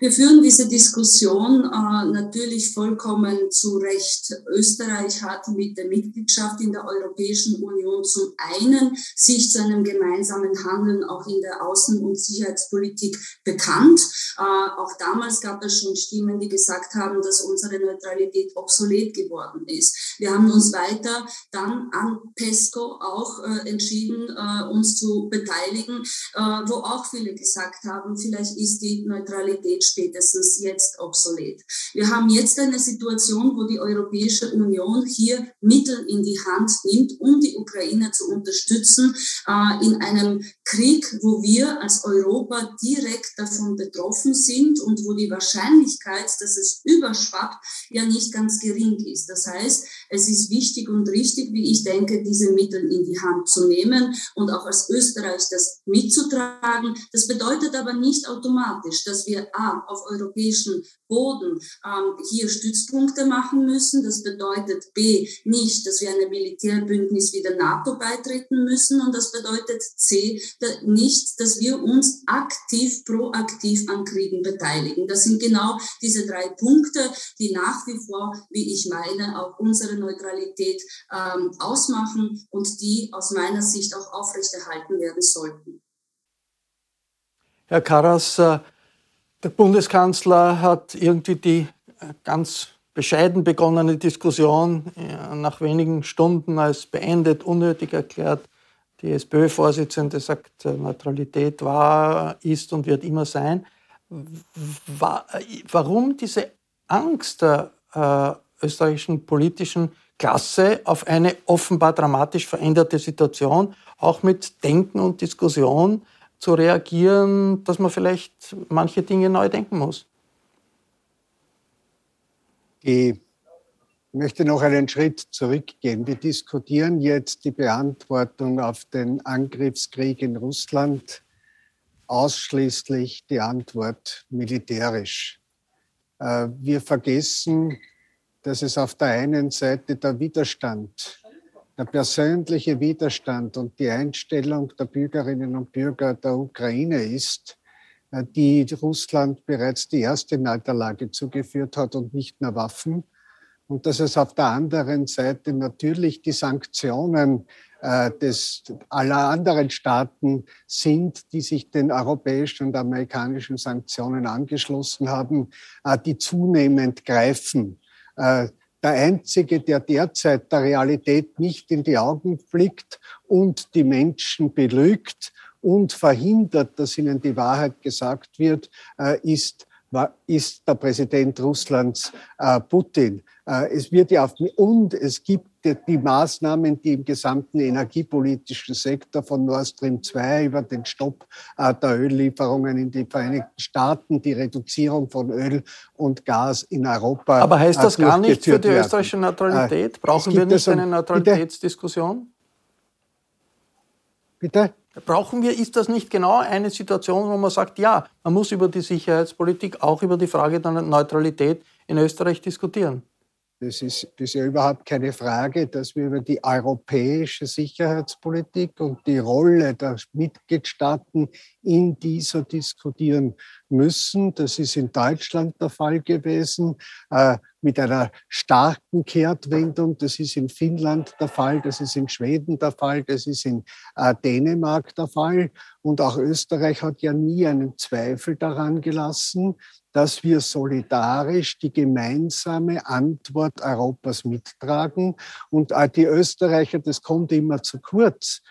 Speaker 7: Wir führen diese Diskussion äh, natürlich vollkommen zu Recht. Österreich hat mit der Mitgliedschaft in der Europäischen Union zum einen sich zu einem gemeinsamen Handeln auch in der Außen- und Sicherheitspolitik bekannt. Äh, auch damals gab es schon Stimmen, die gesagt haben, dass unsere Neutralität obsolet geworden ist. Wir haben uns weiter dann an PESCO auch äh, entschieden, äh, uns zu beteiligen, äh, wo auch viele gesagt haben, vielleicht ist die Neutralität Neutralität spätestens jetzt obsolet. Wir haben jetzt eine Situation, wo die Europäische Union hier Mittel in die Hand nimmt, um die Ukraine zu unterstützen äh, in einem Krieg, wo wir als Europa direkt davon betroffen sind und wo die Wahrscheinlichkeit, dass es überschwappt, ja nicht ganz gering ist. Das heißt, es ist wichtig und richtig, wie ich denke, diese Mittel in die Hand zu nehmen und auch als Österreich das mitzutragen. Das bedeutet aber nicht automatisch, dass wir A, auf europäischem Boden ähm, hier Stützpunkte machen müssen. Das bedeutet B, nicht, dass wir einem Militärbündnis wie der NATO beitreten müssen. Und das bedeutet C, da, nicht, dass wir uns aktiv, proaktiv an Kriegen beteiligen. Das sind genau diese drei Punkte, die nach wie vor, wie ich meine, auch unsere Neutralität ähm, ausmachen und die aus meiner Sicht auch aufrechterhalten werden sollten.
Speaker 2: Herr Karas, äh, der Bundeskanzler hat irgendwie die äh, ganz bescheiden begonnene Diskussion äh, nach wenigen Stunden als beendet, unnötig erklärt. Die SPÖ-Vorsitzende sagt, Neutralität war, ist und wird immer sein. Warum diese Angst der äh, österreichischen politischen Klasse auf eine offenbar dramatisch veränderte Situation, auch mit Denken und Diskussion zu reagieren, dass man vielleicht manche Dinge neu denken muss.
Speaker 3: Ich möchte noch einen Schritt zurückgehen. Wir diskutieren jetzt die Beantwortung auf den Angriffskrieg in Russland ausschließlich die Antwort militärisch. Äh, wir vergessen, dass es auf der einen Seite der Widerstand der persönliche Widerstand und die Einstellung der Bürgerinnen und Bürger der Ukraine ist, äh, die Russland bereits die erste Niederlage zugeführt hat und nicht nur Waffen, und dass es auf der anderen Seite natürlich die Sanktionen äh, des, aller anderen Staaten sind, die sich den europäischen und amerikanischen Sanktionen angeschlossen haben, äh, die zunehmend greifen. Der Einzige, der derzeit der Realität nicht in die Augen blickt und die Menschen belügt und verhindert, dass ihnen die Wahrheit gesagt wird, ist, ist der Präsident Russlands Putin. Es wird ja auf, und es gibt die Maßnahmen, die im gesamten energiepolitischen Sektor von Nord Stream 2 über den Stopp äh, der Öllieferungen in die Vereinigten Staaten, die Reduzierung von Öl und Gas in Europa.
Speaker 2: Aber heißt das äh, gar nicht für die österreichische Neutralität? Äh, Brauchen wir nicht eine Neutralitätsdiskussion?
Speaker 3: Bitte?
Speaker 2: Brauchen wir, ist das nicht genau eine Situation, wo man sagt, ja, man muss über die Sicherheitspolitik, auch über die Frage der Neutralität in Österreich diskutieren?
Speaker 3: Das ist, das ist ja überhaupt keine Frage, dass wir über die europäische Sicherheitspolitik und die Rolle der Mitgliedstaaten in dieser diskutieren müssen. Das ist in Deutschland der Fall gewesen, äh, mit einer starken Kehrtwendung. Das ist in Finnland der Fall, das ist in Schweden der Fall, das ist in äh, Dänemark der Fall. Und auch Österreich hat ja nie einen Zweifel daran gelassen, dass wir solidarisch die gemeinsame Antwort Europas mittragen. Und die Österreicher, das kommt immer zu kurz,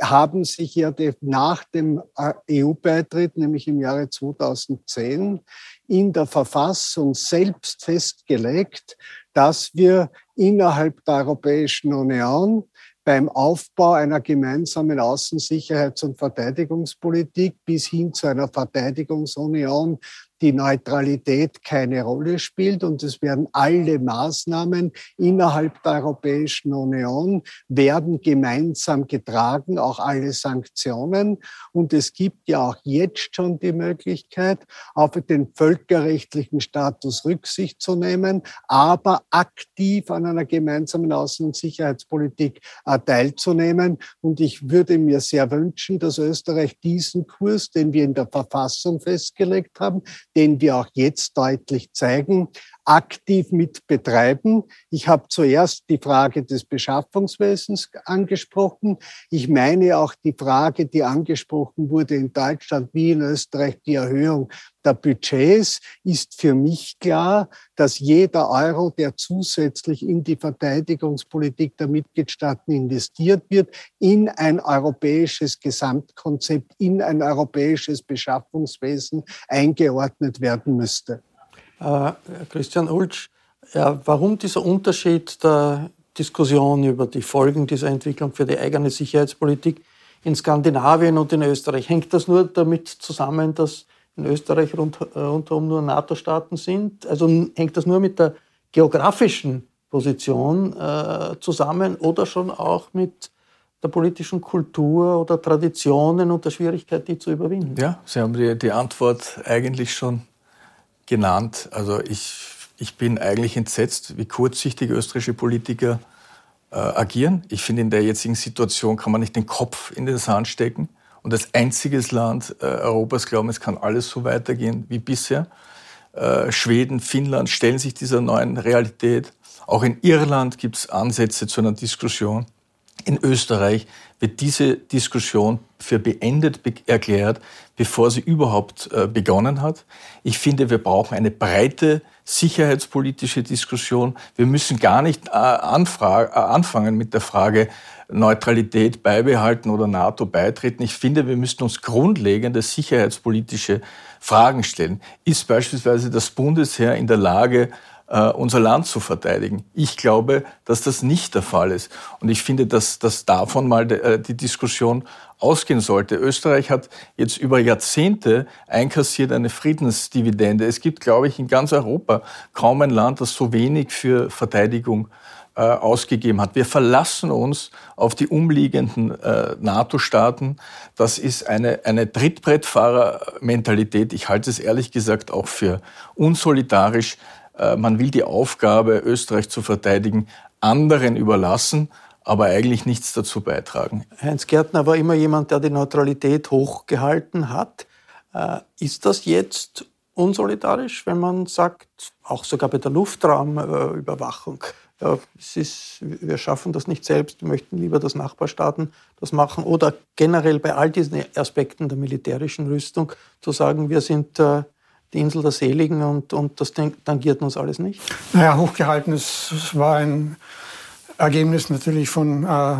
Speaker 3: haben sich ja nach dem äh, EU-Beitritt, nämlich im Jahre 2010, in der Verfassung selbst festgelegt, dass wir innerhalb der Europäischen Union beim Aufbau einer gemeinsamen Außensicherheits- und Verteidigungspolitik bis hin zu einer Verteidigungsunion die Neutralität keine Rolle spielt und es werden alle Maßnahmen innerhalb der Europäischen Union werden gemeinsam getragen, auch alle Sanktionen. Und es gibt ja auch jetzt schon die Möglichkeit, auf den völkerrechtlichen Status Rücksicht zu nehmen, aber aktiv an einer gemeinsamen Außen- und Sicherheitspolitik äh, teilzunehmen. Und ich würde mir sehr wünschen, dass Österreich diesen Kurs, den wir in der Verfassung festgelegt haben, den wir auch jetzt deutlich zeigen, aktiv mit betreiben. Ich habe zuerst die Frage des Beschaffungswesens angesprochen. Ich meine auch die Frage, die angesprochen wurde in Deutschland wie in Österreich, die Erhöhung der Budgets, ist für mich klar, dass jeder Euro, der zusätzlich in die Verteidigungspolitik der Mitgliedstaaten investiert wird, in ein europäisches Gesamtkonzept, in ein europäisches Beschaffungswesen eingeordnet werden müsste.
Speaker 2: Äh, Christian Ulsch, warum dieser Unterschied der Diskussion über die Folgen dieser Entwicklung für die eigene Sicherheitspolitik in Skandinavien und in Österreich? Hängt das nur damit zusammen, dass in Österreich rund, äh, rundherum nur NATO-Staaten sind? Also hängt das nur mit der geografischen Position äh, zusammen oder schon auch mit der politischen Kultur oder Traditionen und der Schwierigkeit, die zu überwinden?
Speaker 4: Ja, Sie haben die, die Antwort eigentlich schon genannt. Also ich, ich bin eigentlich entsetzt, wie kurzsichtig österreichische Politiker äh, agieren. Ich finde, in der jetzigen Situation kann man nicht den Kopf in den Sand stecken und als einziges Land äh, Europas glauben, es kann alles so weitergehen wie bisher. Äh, Schweden, Finnland stellen sich dieser neuen Realität. Auch in Irland gibt es Ansätze zu einer Diskussion. In Österreich wird diese Diskussion für beendet erklärt, bevor sie überhaupt äh, begonnen hat. Ich finde, wir brauchen eine breite sicherheitspolitische Diskussion. Wir müssen gar nicht äh, anfangen mit der Frage Neutralität beibehalten oder NATO beitreten. Ich finde, wir müssen uns grundlegende sicherheitspolitische Fragen stellen. Ist beispielsweise das Bundesheer in der Lage, äh, unser Land zu verteidigen. Ich glaube, dass das nicht der Fall ist. Und ich finde, dass, dass davon mal äh, die Diskussion ausgehen sollte. Österreich hat jetzt über Jahrzehnte einkassiert eine Friedensdividende. Es gibt, glaube ich, in ganz Europa kaum ein Land, das so wenig für Verteidigung äh, ausgegeben hat. Wir verlassen uns auf die umliegenden äh, NATO-Staaten. Das ist eine, eine Trittbrettfahrer-Mentalität. Ich halte es ehrlich gesagt auch für unsolidarisch. Äh, man will die Aufgabe, Österreich zu verteidigen, anderen überlassen, aber eigentlich nichts dazu beitragen.
Speaker 2: Heinz Gärtner war immer jemand, der die Neutralität hochgehalten hat. Äh, ist das jetzt unsolidarisch, wenn man sagt, auch sogar bei der Luftraumüberwachung, ist, wir schaffen das nicht selbst, wir möchten lieber, dass Nachbarstaaten das machen. Oder generell bei all diesen Aspekten der militärischen Rüstung zu sagen, wir sind äh, die Insel der Seligen und, und das tangiert uns alles nicht?
Speaker 6: Naja, hochgehalten, es war ein Ergebnis natürlich von äh,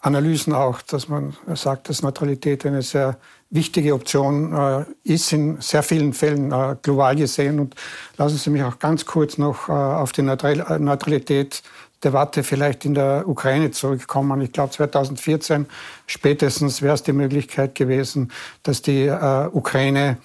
Speaker 6: Analysen auch, dass man sagt, dass Neutralität eine sehr wichtige Option äh, ist in sehr vielen Fällen äh, global gesehen. Und lassen Sie mich auch ganz kurz noch äh, auf die Neutral Neutralität Debatte vielleicht in der Ukraine zurückkommen. Ich glaube, 2014 spätestens wäre es die Möglichkeit gewesen, dass die äh, Ukraine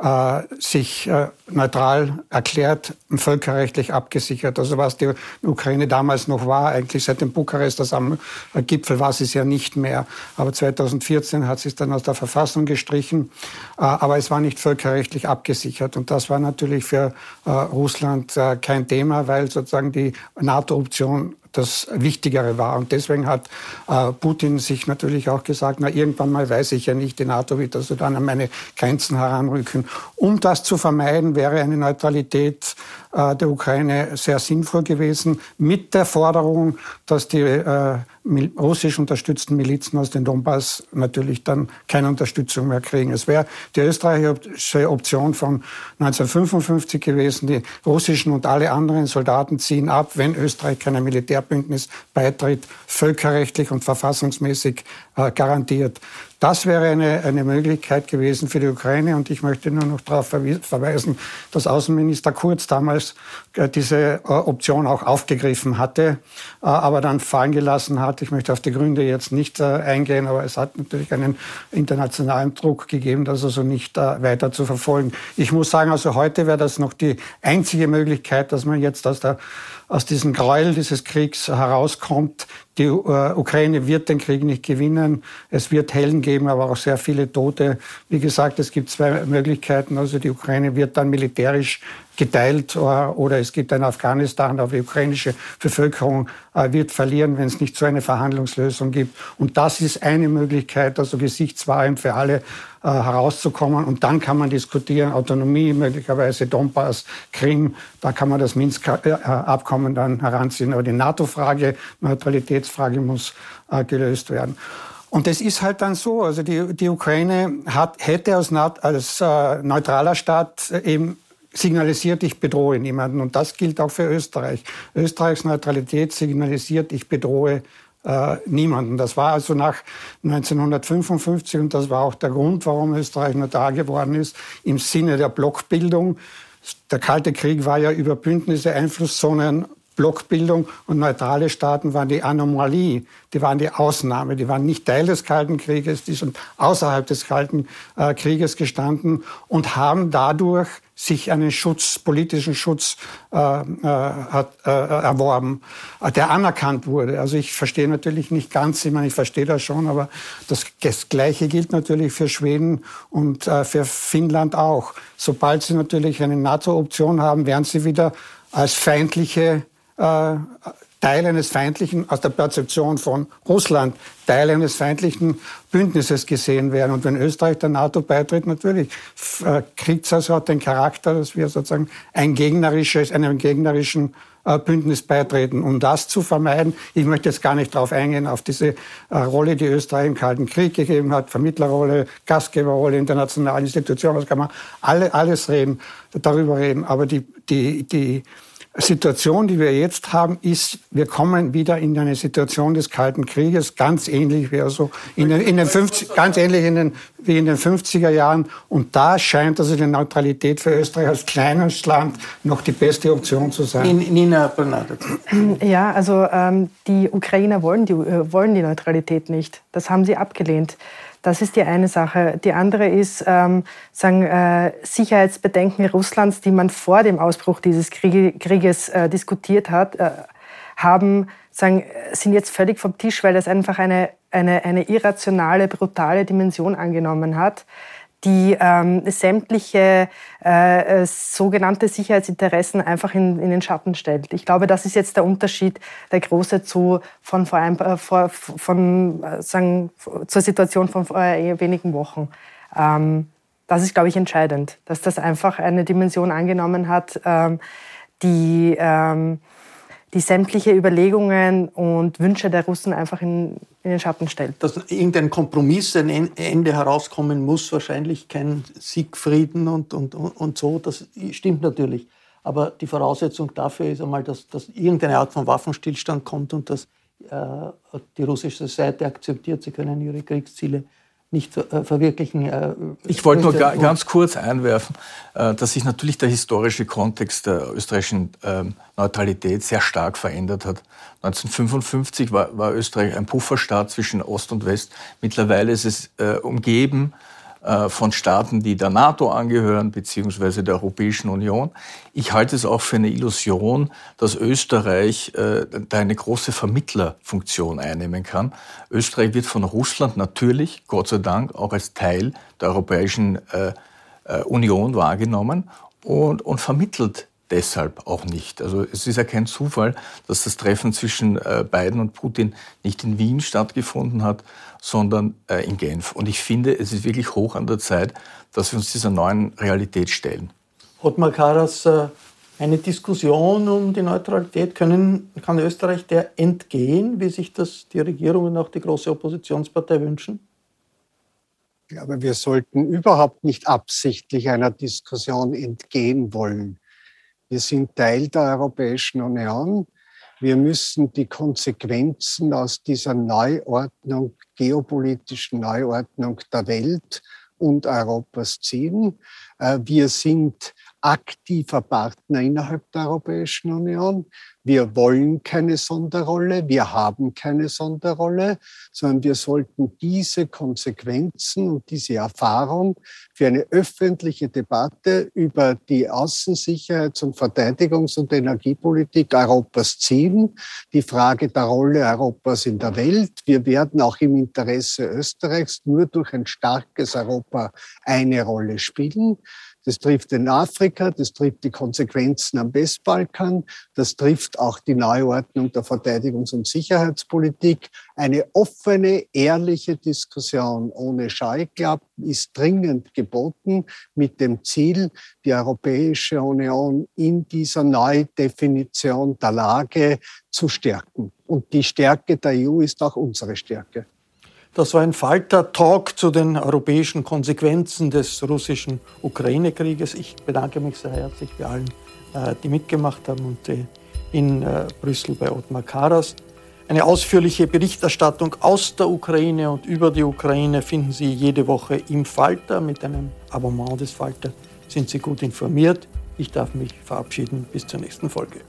Speaker 6: äh, sich äh, neutral erklärt völkerrechtlich abgesichert. Also was die Ukraine damals noch war, eigentlich seit dem Bukarest, das am Gipfel war sie es ja nicht mehr. Aber 2014 hat sie es dann aus der Verfassung gestrichen. Äh, aber es war nicht völkerrechtlich abgesichert. Und das war natürlich für äh, Russland äh, kein Thema, weil sozusagen die NATO-Option das Wichtigere war. Und deswegen hat äh, Putin sich natürlich auch gesagt, na irgendwann mal weiß ich ja nicht, die NATO wird also dann an meine Grenzen heranrücken. Um das zu vermeiden, wäre eine Neutralität der Ukraine sehr sinnvoll gewesen, mit der Forderung, dass die äh, russisch unterstützten Milizen aus den Donbass natürlich dann keine Unterstützung mehr kriegen. Es wäre die österreichische Option von 1955 gewesen, die russischen und alle anderen Soldaten ziehen ab, wenn Österreich keinem Militärbündnis beitritt, völkerrechtlich und verfassungsmäßig äh, garantiert. Das wäre eine, eine Möglichkeit gewesen für die Ukraine. Und ich möchte nur noch darauf verweisen, dass Außenminister Kurz damals äh, diese äh, Option auch aufgegriffen hatte, äh, aber dann fallen gelassen hat. Ich möchte auf die Gründe jetzt nicht eingehen, aber es hat natürlich einen internationalen Druck gegeben, das also nicht weiter zu verfolgen. Ich muss sagen, also heute wäre das noch die einzige Möglichkeit, dass man jetzt aus der aus diesem Gräuel dieses Kriegs herauskommt. Die äh, Ukraine wird den Krieg nicht gewinnen. Es wird Hellen geben, aber auch sehr viele Tote. Wie gesagt, es gibt zwei Möglichkeiten. Also die Ukraine wird dann militärisch geteilt äh, oder es gibt ein Afghanistan, aber die ukrainische Bevölkerung äh, wird verlieren, wenn es nicht so eine Verhandlungslösung gibt. Und das ist eine Möglichkeit, also gesichtswahrend für alle äh, herauszukommen. Und dann kann man diskutieren, Autonomie, möglicherweise Donbass, Krim, da kann man das Minsk-Abkommen dann heranziehen. Aber die NATO-Frage, Neutralitätsfrage muss gelöst werden. Und das ist halt dann so. Also die, die Ukraine hat, hätte als, als äh, neutraler Staat eben signalisiert, ich bedrohe niemanden. Und das gilt auch für Österreich. Österreichs Neutralität signalisiert, ich bedrohe äh, niemanden. Das war also nach 1955 und das war auch der Grund, warum Österreich neutral geworden ist, im Sinne der Blockbildung. Der Kalte Krieg war ja über Bündnisse, Einflusszonen Blockbildung und neutrale Staaten waren die Anomalie, die waren die Ausnahme, die waren nicht Teil des Kalten Krieges, die sind außerhalb des Kalten äh, Krieges gestanden und haben dadurch sich einen Schutz, politischen Schutz äh, äh, äh, erworben, äh, der anerkannt wurde. Also ich verstehe natürlich nicht ganz, ich meine, ich verstehe das schon, aber das, das Gleiche gilt natürlich für Schweden und äh, für Finnland auch. Sobald sie natürlich eine NATO-Option haben, werden sie wieder als feindliche äh, Teil eines feindlichen, aus der Perzeption von Russland, Teil eines feindlichen Bündnisses gesehen werden. Und wenn Österreich der NATO beitritt, natürlich äh, kriegt es also den Charakter, dass wir sozusagen ein gegnerisches, einem gegnerischen äh, Bündnis beitreten. Um das zu vermeiden, ich möchte jetzt gar nicht darauf eingehen, auf diese Rolle, die Österreich im Kalten Krieg gegeben hat, Vermittlerrolle, Gastgeberrolle, internationale Institutionen, das kann man alle, alles reden, darüber reden. Aber die, die, die, Situation, die wir jetzt haben, ist, wir kommen wieder in eine Situation des Kalten Krieges, ganz ähnlich wie also in den, in den 50, ganz ähnlich in den, wie in den 50er Jahren. Und da scheint also die Neutralität für Österreich als kleines Land noch die beste Option zu sein.
Speaker 2: Nina Bernardo.
Speaker 5: Ja, also ähm, die Ukrainer wollen die, äh, wollen die Neutralität nicht. Das haben sie abgelehnt. Das ist die eine Sache. Die andere ist ähm, sagen, äh, Sicherheitsbedenken Russlands, die man vor dem Ausbruch dieses Kriege, Krieges äh, diskutiert hat, äh, haben, sagen, sind jetzt völlig vom Tisch, weil das einfach eine, eine, eine irrationale, brutale Dimension angenommen hat die ähm, sämtliche äh, äh, sogenannte Sicherheitsinteressen einfach in, in den Schatten stellt. Ich glaube, das ist jetzt der Unterschied, der große zu von vor ein, äh, vor, von, äh, sagen, zur Situation von vor äh, wenigen Wochen. Ähm, das ist, glaube ich, entscheidend, dass das einfach eine Dimension angenommen hat, ähm, die, ähm, die sämtliche Überlegungen und Wünsche der Russen einfach in, in den Schatten stellt.
Speaker 2: Dass irgendein Kompromiss, ein Ende herauskommen muss, wahrscheinlich kein Siegfrieden und, und, und so, das stimmt natürlich. Aber die Voraussetzung dafür ist einmal, dass, dass irgendeine Art von Waffenstillstand kommt und dass äh, die russische Seite akzeptiert, sie können ihre Kriegsziele nicht äh, verwirklichen. Äh,
Speaker 4: ich wollte nur ga, ganz kurz einwerfen, äh, dass sich natürlich der historische Kontext der österreichischen ähm, Neutralität sehr stark verändert hat. 1955 war, war Österreich ein Pufferstaat zwischen Ost und West. Mittlerweile ist es umgeben äh, von Staaten, die der NATO angehören, beziehungsweise der Europäischen Union. Ich halte es auch für eine Illusion, dass Österreich äh, da eine große Vermittlerfunktion einnehmen kann. Österreich wird von Russland natürlich, Gott sei Dank, auch als Teil der Europäischen äh, Union wahrgenommen und, und vermittelt deshalb auch nicht. Also es ist ja kein Zufall, dass das Treffen zwischen Biden und Putin nicht in Wien stattgefunden hat, sondern äh, in Genf. Und ich finde, es ist wirklich hoch an der Zeit, dass wir uns dieser neuen Realität stellen.
Speaker 2: Ottmar Karas, äh, eine Diskussion um die Neutralität, können, kann Österreich der entgehen, wie sich das die Regierung und auch die große Oppositionspartei wünschen?
Speaker 3: Ich glaube, wir sollten überhaupt nicht absichtlich einer Diskussion entgehen wollen. Wir sind Teil der Europäischen Union. Wir müssen die Konsequenzen aus dieser Neuordnung, geopolitischen Neuordnung der Welt und Europas ziehen. Äh, wir sind aktiver Partner innerhalb der Europäischen Union. Wir wollen keine Sonderrolle, wir haben keine Sonderrolle, sondern wir sollten diese Konsequenzen und diese Erfahrung für eine öffentliche Debatte über die Außensicherheits- und Verteidigungs- und Energiepolitik Europas ziehen. Die Frage der Rolle Europas in der Welt. Wir werden auch im Interesse Österreichs nur durch ein starkes Europa eine Rolle spielen. Das trifft in Afrika, das trifft die Konsequenzen am Westbalkan, das trifft auch die Neuordnung der Verteidigungs- und Sicherheitspolitik. Eine offene, ehrliche Diskussion ohne Scheuklappen ist dringend geboten mit dem Ziel, die Europäische Union in dieser Neudefinition der Lage zu stärken. Und die Stärke der EU ist auch unsere Stärke.
Speaker 2: Das war ein Falter-Talk zu den europäischen Konsequenzen des russischen Ukraine-Krieges. Ich bedanke mich sehr herzlich bei allen, äh, die mitgemacht haben und äh, in äh, Brüssel bei Ottmar Karas. Eine ausführliche Berichterstattung aus der Ukraine und über die Ukraine finden Sie jede Woche im Falter. Mit einem Abonnement des Falter sind Sie gut informiert. Ich darf mich verabschieden. Bis zur nächsten Folge.